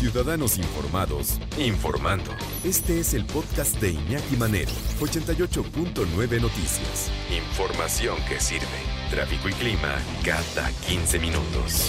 Ciudadanos Informados, informando. Este es el podcast de Iñaki Manero, 88.9 Noticias. Información que sirve. Tráfico y clima cada 15 minutos.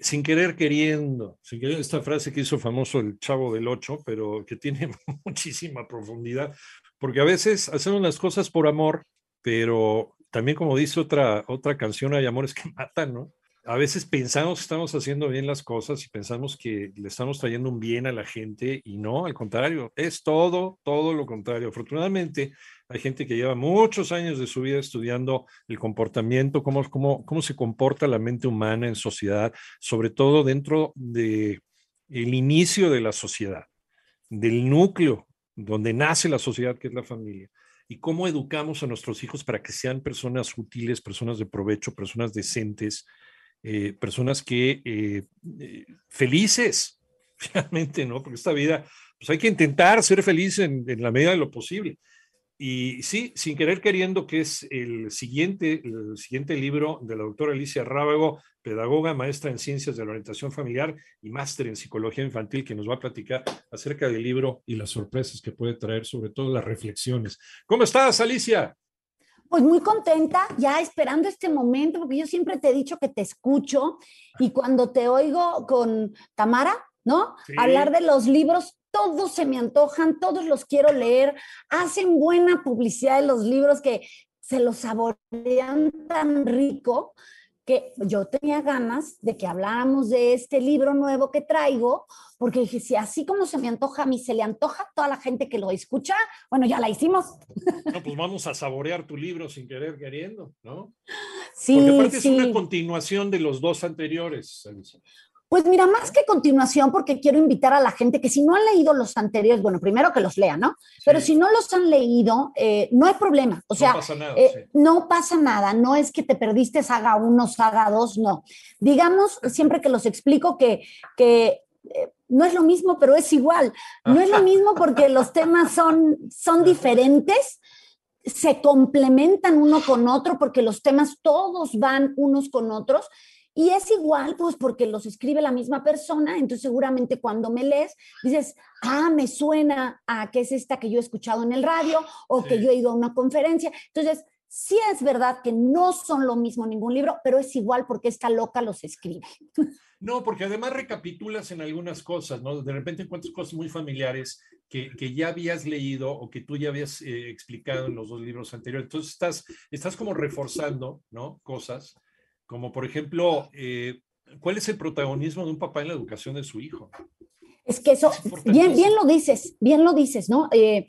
Sin querer queriendo, sin querer esta frase que hizo famoso el chavo del 8, pero que tiene muchísima profundidad, porque a veces hacemos las cosas por amor, pero también como dice otra, otra canción, hay amores que matan, ¿no? A veces pensamos que estamos haciendo bien las cosas y pensamos que le estamos trayendo un bien a la gente y no, al contrario, es todo, todo lo contrario. Afortunadamente, hay gente que lleva muchos años de su vida estudiando el comportamiento, cómo, cómo, cómo se comporta la mente humana en sociedad, sobre todo dentro de el inicio de la sociedad, del núcleo donde nace la sociedad, que es la familia y cómo educamos a nuestros hijos para que sean personas útiles, personas de provecho, personas decentes, eh, personas que eh, eh, felices, realmente, ¿no? Porque esta vida, pues hay que intentar ser feliz en, en, la medida de lo posible. Y sí, sin querer queriendo, que es el siguiente, el siguiente libro de la doctora Alicia Rábago, pedagoga, maestra en ciencias de la orientación familiar y máster en psicología infantil, que nos va a platicar acerca del libro y las sorpresas que puede traer, sobre todo las reflexiones. ¿Cómo estás, Alicia? Pues muy contenta, ya esperando este momento, porque yo siempre te he dicho que te escucho y cuando te oigo con Tamara, ¿no? Sí. Hablar de los libros, todos se me antojan, todos los quiero leer, hacen buena publicidad de los libros que se los saborean tan rico que yo tenía ganas de que habláramos de este libro nuevo que traigo, porque dije, si así como se me antoja a mí, se le antoja a toda la gente que lo escucha, bueno, ya la hicimos. No, pues vamos a saborear tu libro sin querer queriendo, ¿no? Sí, Porque aparte sí. es una continuación de los dos anteriores. Pues mira, más que continuación, porque quiero invitar a la gente que si no han leído los anteriores, bueno, primero que los lean, ¿no? Sí. Pero si no los han leído, eh, no hay problema. O sea, no pasa nada. Eh, sí. no pasa nada. No es que te perdiste saga uno, saga dos, no. Digamos, siempre que los explico que, que eh, no es lo mismo, pero es igual. No es lo mismo porque los temas son, son diferentes se complementan uno con otro porque los temas todos van unos con otros y es igual, pues porque los escribe la misma persona, entonces seguramente cuando me lees dices, ah, me suena a que es esta que yo he escuchado en el radio o sí. que yo he ido a una conferencia. Entonces, sí es verdad que no son lo mismo ningún libro, pero es igual porque esta loca los escribe. No, porque además recapitulas en algunas cosas, ¿no? De repente encuentras cosas muy familiares que, que ya habías leído o que tú ya habías eh, explicado en los dos libros anteriores. Entonces estás, estás como reforzando, ¿no? Cosas como por ejemplo, eh, ¿cuál es el protagonismo de un papá en la educación de su hijo? Es que eso, es bien, bien lo dices, bien lo dices, ¿no? Eh,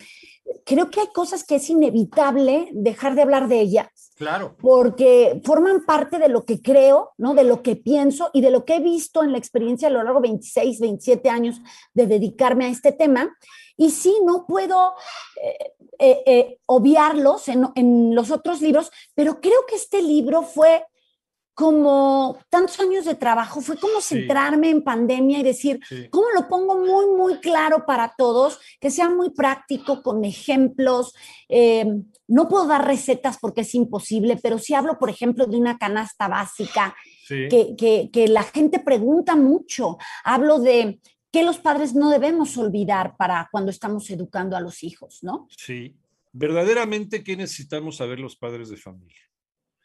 creo que hay cosas que es inevitable dejar de hablar de ellas. Claro. Porque forman parte de lo que creo, ¿no? De lo que pienso y de lo que he visto en la experiencia a lo largo de 26, 27 años de dedicarme a este tema. Y sí, no puedo eh, eh, obviarlos en, en los otros libros, pero creo que este libro fue como tantos años de trabajo, fue como centrarme en pandemia y decir, sí. ¿cómo lo pongo muy, muy claro para todos? Que sea muy práctico, con ejemplos. Eh, no puedo dar recetas porque es imposible, pero sí hablo, por ejemplo, de una canasta básica que, que, que la gente pregunta mucho. Hablo de que los padres no debemos olvidar para cuando estamos educando a los hijos, ¿no? Sí. Verdaderamente, ¿qué necesitamos saber los padres de familia?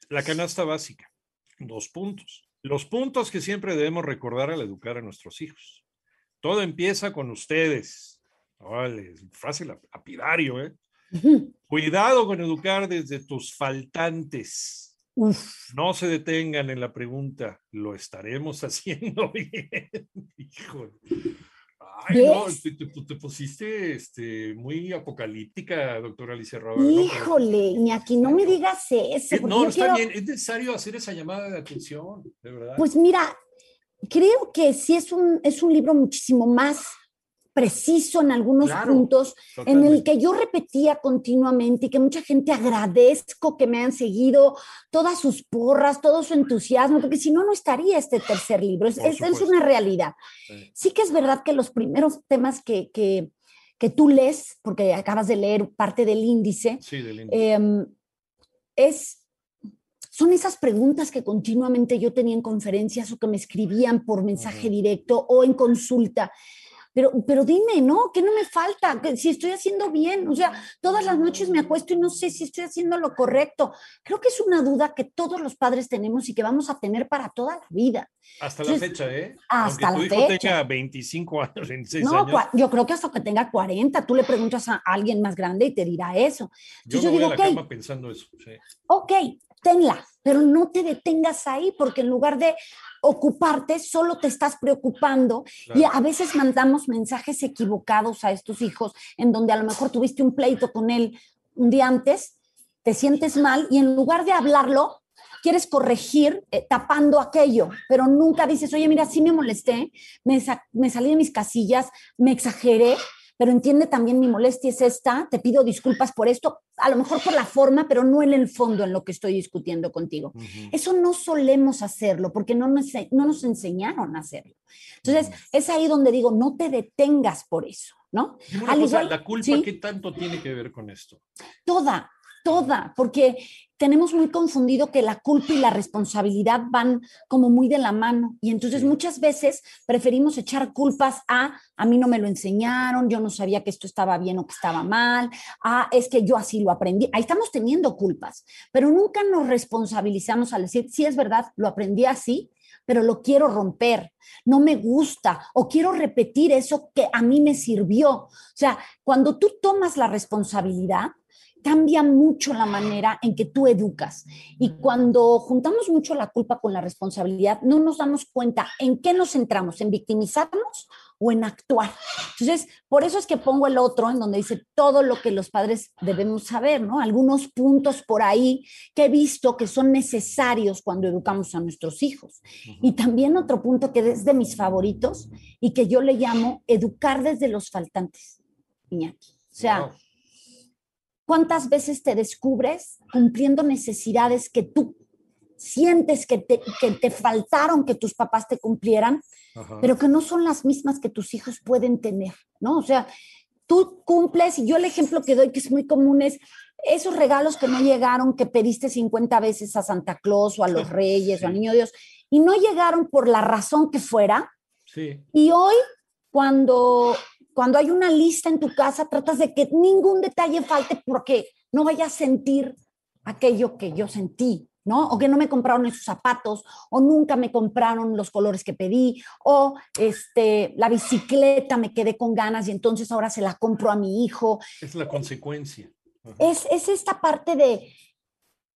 La canasta básica dos puntos. Los puntos que siempre debemos recordar al educar a nuestros hijos. Todo empieza con ustedes. Vale, frase lapidario, ¿eh? Uh -huh. Cuidado con educar desde tus faltantes. Uf. No se detengan en la pregunta, ¿lo estaremos haciendo bien? Híjole. Ay, no, te, te, te, pusiste este, muy apocalíptica, doctora Alicia Robert. Híjole, ¿no? Iñaki, no me digas eso. No, está quiero... bien, es necesario hacer esa llamada de atención, de verdad. Pues mira, creo que sí es un, es un libro muchísimo más preciso en algunos Claro, puntos, totalmente. en el que yo repetía continuamente y que mucha gente agradezco que me han seguido, todas sus porras, todo su entusiasmo, porque si no, no estaría este tercer libro. Es, es- una realidad. Sí. Sí que es verdad que los primeros temas que, que, que tú lees, porque acabas de leer parte del índice, Sí, del índice. em, es, son esas preguntas que continuamente yo tenía en conferencias o que me escribían por mensaje directo o en consulta. Pero, pero dime, ¿no? ¿Qué no me falta? Si estoy haciendo bien, o sea, todas las noches me acuesto y no sé si estoy haciendo lo correcto. Creo que es una duda que todos los padres tenemos y que vamos a tener para toda la vida. Hasta la fecha, ¿eh? Hasta Aunque la tu hijo fecha. tenga 25 años, 26 No, años. yo creo que hasta que tenga 40, tú le preguntas a alguien más grande y te dirá eso. Yo, Entonces me yo voy digo, a la ok, cama pensando eso. sí. ok, tenla, pero no te detengas ahí porque en lugar de ocuparte, solo te estás preocupando y Claro. a veces mandamos mensajes equivocados a estos hijos en donde a lo mejor tuviste un pleito con él un día antes, te sientes mal y en lugar de hablarlo, quieres corregir eh, tapando aquello, pero nunca dices, oye, mira, sí me molesté, me, sa- me salí de mis casillas, me exageré, pero entiende también mi molestia es esta, te pido disculpas por esto, a lo mejor por la forma, pero no en el fondo en lo que estoy discutiendo contigo. Ujú. Eso no solemos hacerlo porque no nos, no nos enseñaron a hacerlo. Entonces, es ahí donde digo, no te detengas por eso, ¿no? Al cosa, igual- ¿la culpa sí. qué tanto tiene que ver con esto? Toda, toda, porque tenemos muy confundido que la culpa y la responsabilidad van como muy de la mano. Y entonces muchas veces preferimos echar culpas a, a mí no me lo enseñaron, yo no sabía que esto estaba bien o que estaba mal, a, es que yo así lo aprendí. Ahí estamos teniendo culpas, pero nunca nos responsabilizamos al decir, sí es verdad, lo aprendí así, pero lo quiero romper, no me gusta o quiero repetir eso que a mí me sirvió. O sea, cuando tú tomas la responsabilidad, cambia mucho la manera en que tú educas. Y cuando juntamos mucho la culpa con la responsabilidad, no nos damos cuenta en qué nos centramos, en victimizarnos o en actuar. Entonces, por eso es que pongo el otro en donde dice todo lo que los padres debemos saber, ¿no? Algunos puntos por ahí que he visto que son necesarios cuando educamos a nuestros hijos. Y también otro punto que es de mis favoritos y que yo le llamo educar desde los faltantes, Iñaki. O sea, Wow. ¿Cuántas veces te descubres cumpliendo necesidades que tú sientes que te, que te faltaron que tus papás te cumplieran, Ajá. pero que no son las mismas que tus hijos pueden tener, ¿no? O sea, tú cumples, y yo el ejemplo que doy que es muy común es esos regalos que no llegaron, que pediste 50 veces a Santa Claus o a los Reyes o al Sí. Niño Dios, y no llegaron por la razón que fuera, Sí, y hoy, cuando, cuando hay una lista en tu casa, tratas de que ningún detalle falte porque no vayas a sentir aquello que yo sentí, ¿no? O que no me compraron esos zapatos, o nunca me compraron los colores que pedí, o este, la bicicleta me quedé con ganas y entonces ahora se la compro a mi hijo. es la consecuencia. Es, es esta parte de,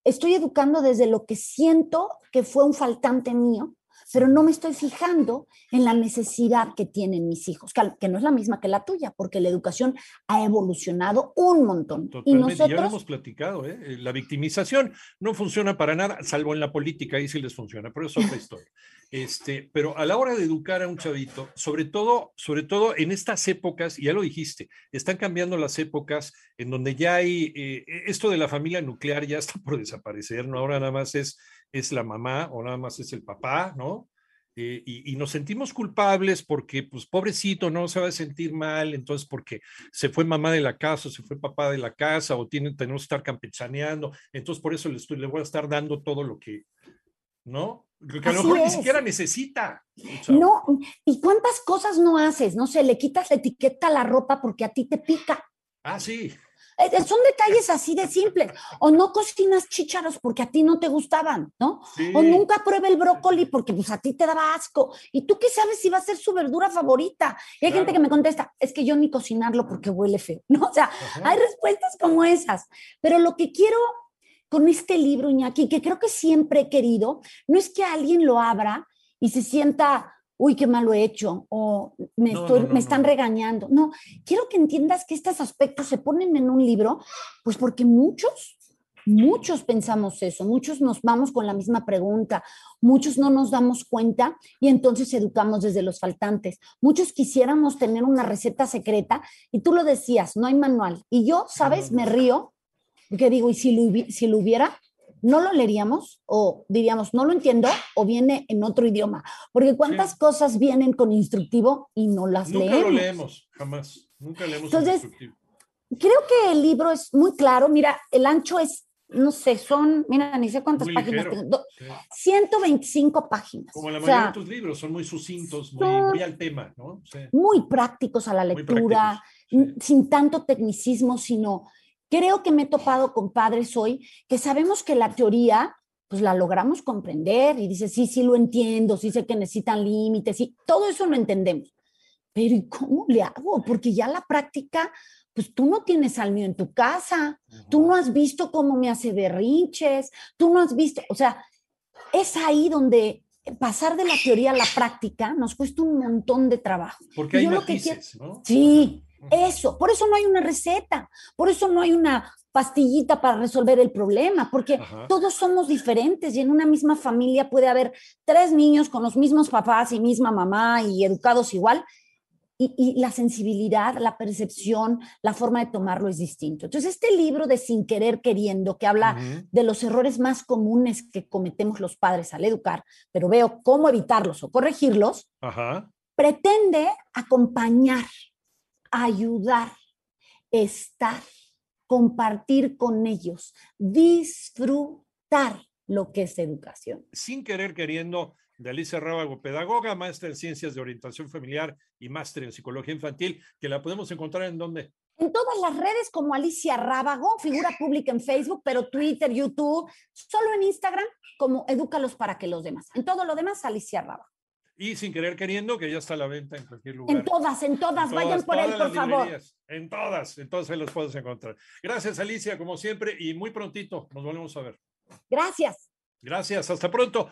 estoy educando desde lo que siento que fue un faltante mío, pero no me estoy fijando en la necesidad que tienen mis hijos, que, no es la misma que la tuya, porque la educación ha evolucionado un montón. Y Totalmente, ya lo nosotros, hemos platicado, ¿eh? Eh, La victimización no funciona para nada, salvo en la política, ahí sí les funciona, pero es otra historia. Este, pero a la hora de educar a un chavito, sobre todo, sobre todo en estas épocas, ya lo dijiste, están cambiando las épocas en donde ya hay, eh, esto de la familia nuclear ya está por desaparecer, ¿no? Ahora nada más es, es la mamá o nada más es el papá, ¿no? Eh, y, y nos sentimos culpables porque, pues, pobrecito, no se va a sentir mal, entonces, porque se fue mamá de la casa, o se fue papá de la casa, o tiene, tenemos que estar campechaneando, entonces por eso le, estoy, le voy a estar dando todo lo que, ¿no? Lo que a lo mejor ni es. siquiera necesita. no, ¿y cuántas cosas no haces? No sé, le quitas la etiqueta a la ropa porque a ti te pica. Ah, sí. Eh, Son detalles así de simples. O no cocinas chícharos porque a ti no te gustaban, ¿no? sí. O nunca pruebe el brócoli porque pues a ti te daba asco. ¿Y tú qué sabes si va a ser su verdura favorita? Y hay gente que me contesta, es que yo ni cocinarlo porque huele feo, ¿no? O sea, Ajá. hay respuestas como esas. Pero lo que quiero con este libro, Iñaki, que creo que siempre he querido, no es que alguien lo abra y se sienta, uy, qué mal lo he hecho, o me, No, estoy, no, no, me están regañando. No, quiero que entiendas que estos aspectos se ponen en un libro, pues porque muchos, muchos pensamos eso, muchos nos vamos con la misma pregunta, muchos no nos damos cuenta y entonces educamos desde los faltantes. Muchos quisiéramos tener una receta secreta y tú lo decías, no hay manual. Y yo, ¿sabes? Me río porque digo, ¿y si lo, si lo hubiera? ¿No lo leeríamos? O diríamos, no lo entiendo o viene en otro idioma. Porque cuántas Sí. cosas vienen con instructivo y no las Nunca leemos. lo leemos, jamás. Nunca leemos Entonces, instructivo. Creo que el libro es muy claro. Mira, el ancho es no sé, son, mira, ni sé cuántas Muy páginas ligero, tengo. sí. 125 páginas. Como la O mayoría sea, de tus libros, son muy sucintos, muy, son- muy al tema, ¿no? Sí, muy prácticos a la lectura, sin tanto tecnicismo, sino creo que me he topado con padres hoy que sabemos que la teoría, pues la logramos comprender y dice, sí, sí lo entiendo, sí sé que necesitan límites, sí, todo eso lo entendemos. Pero ¿y cómo le hago? Porque ya la práctica, pues tú no tienes al mío en tu casa, tú no has visto cómo me hace berrinches, tú no has visto, o sea, es ahí donde pasar de la teoría a la práctica nos cuesta un montón de trabajo. Porque hay yo lo que quiero- matices, ¿no? Sí. Eso, por eso no hay una receta, por eso no hay una pastillita para resolver el problema, porque Ajá. todos somos diferentes y en una misma familia puede haber tres niños con los mismos papás y misma mamá y educados igual. Y, y la sensibilidad, la percepción, la forma de tomarlo es distinto. Entonces, este libro de Sin querer queriendo, que habla de los errores más comunes que cometemos los padres al educar, pero veo cómo evitarlos o corregirlos, Ajá. pretende acompañar, ayudar, estar, compartir con ellos, disfrutar lo que es educación. Sin querer queriendo, de Alicia Rábago, pedagoga, maestra en ciencias de orientación familiar y máster en psicología infantil, que la podemos encontrar en donde. En todas las redes como Alicia Rábago, figura pública en Facebook, pero Twitter, YouTube, solo en Instagram como Edúcalos para que los demás. En todo lo demás, Alicia Rábago. Y sin querer queriendo, que ya está a la venta en cualquier lugar. En todas, en todas, En vayan todas, por él, todas por favor. En todas, entonces ahí los puedes encontrar. Gracias, Alicia, como siempre, y muy prontito nos volvemos a ver. Gracias. Gracias, hasta pronto.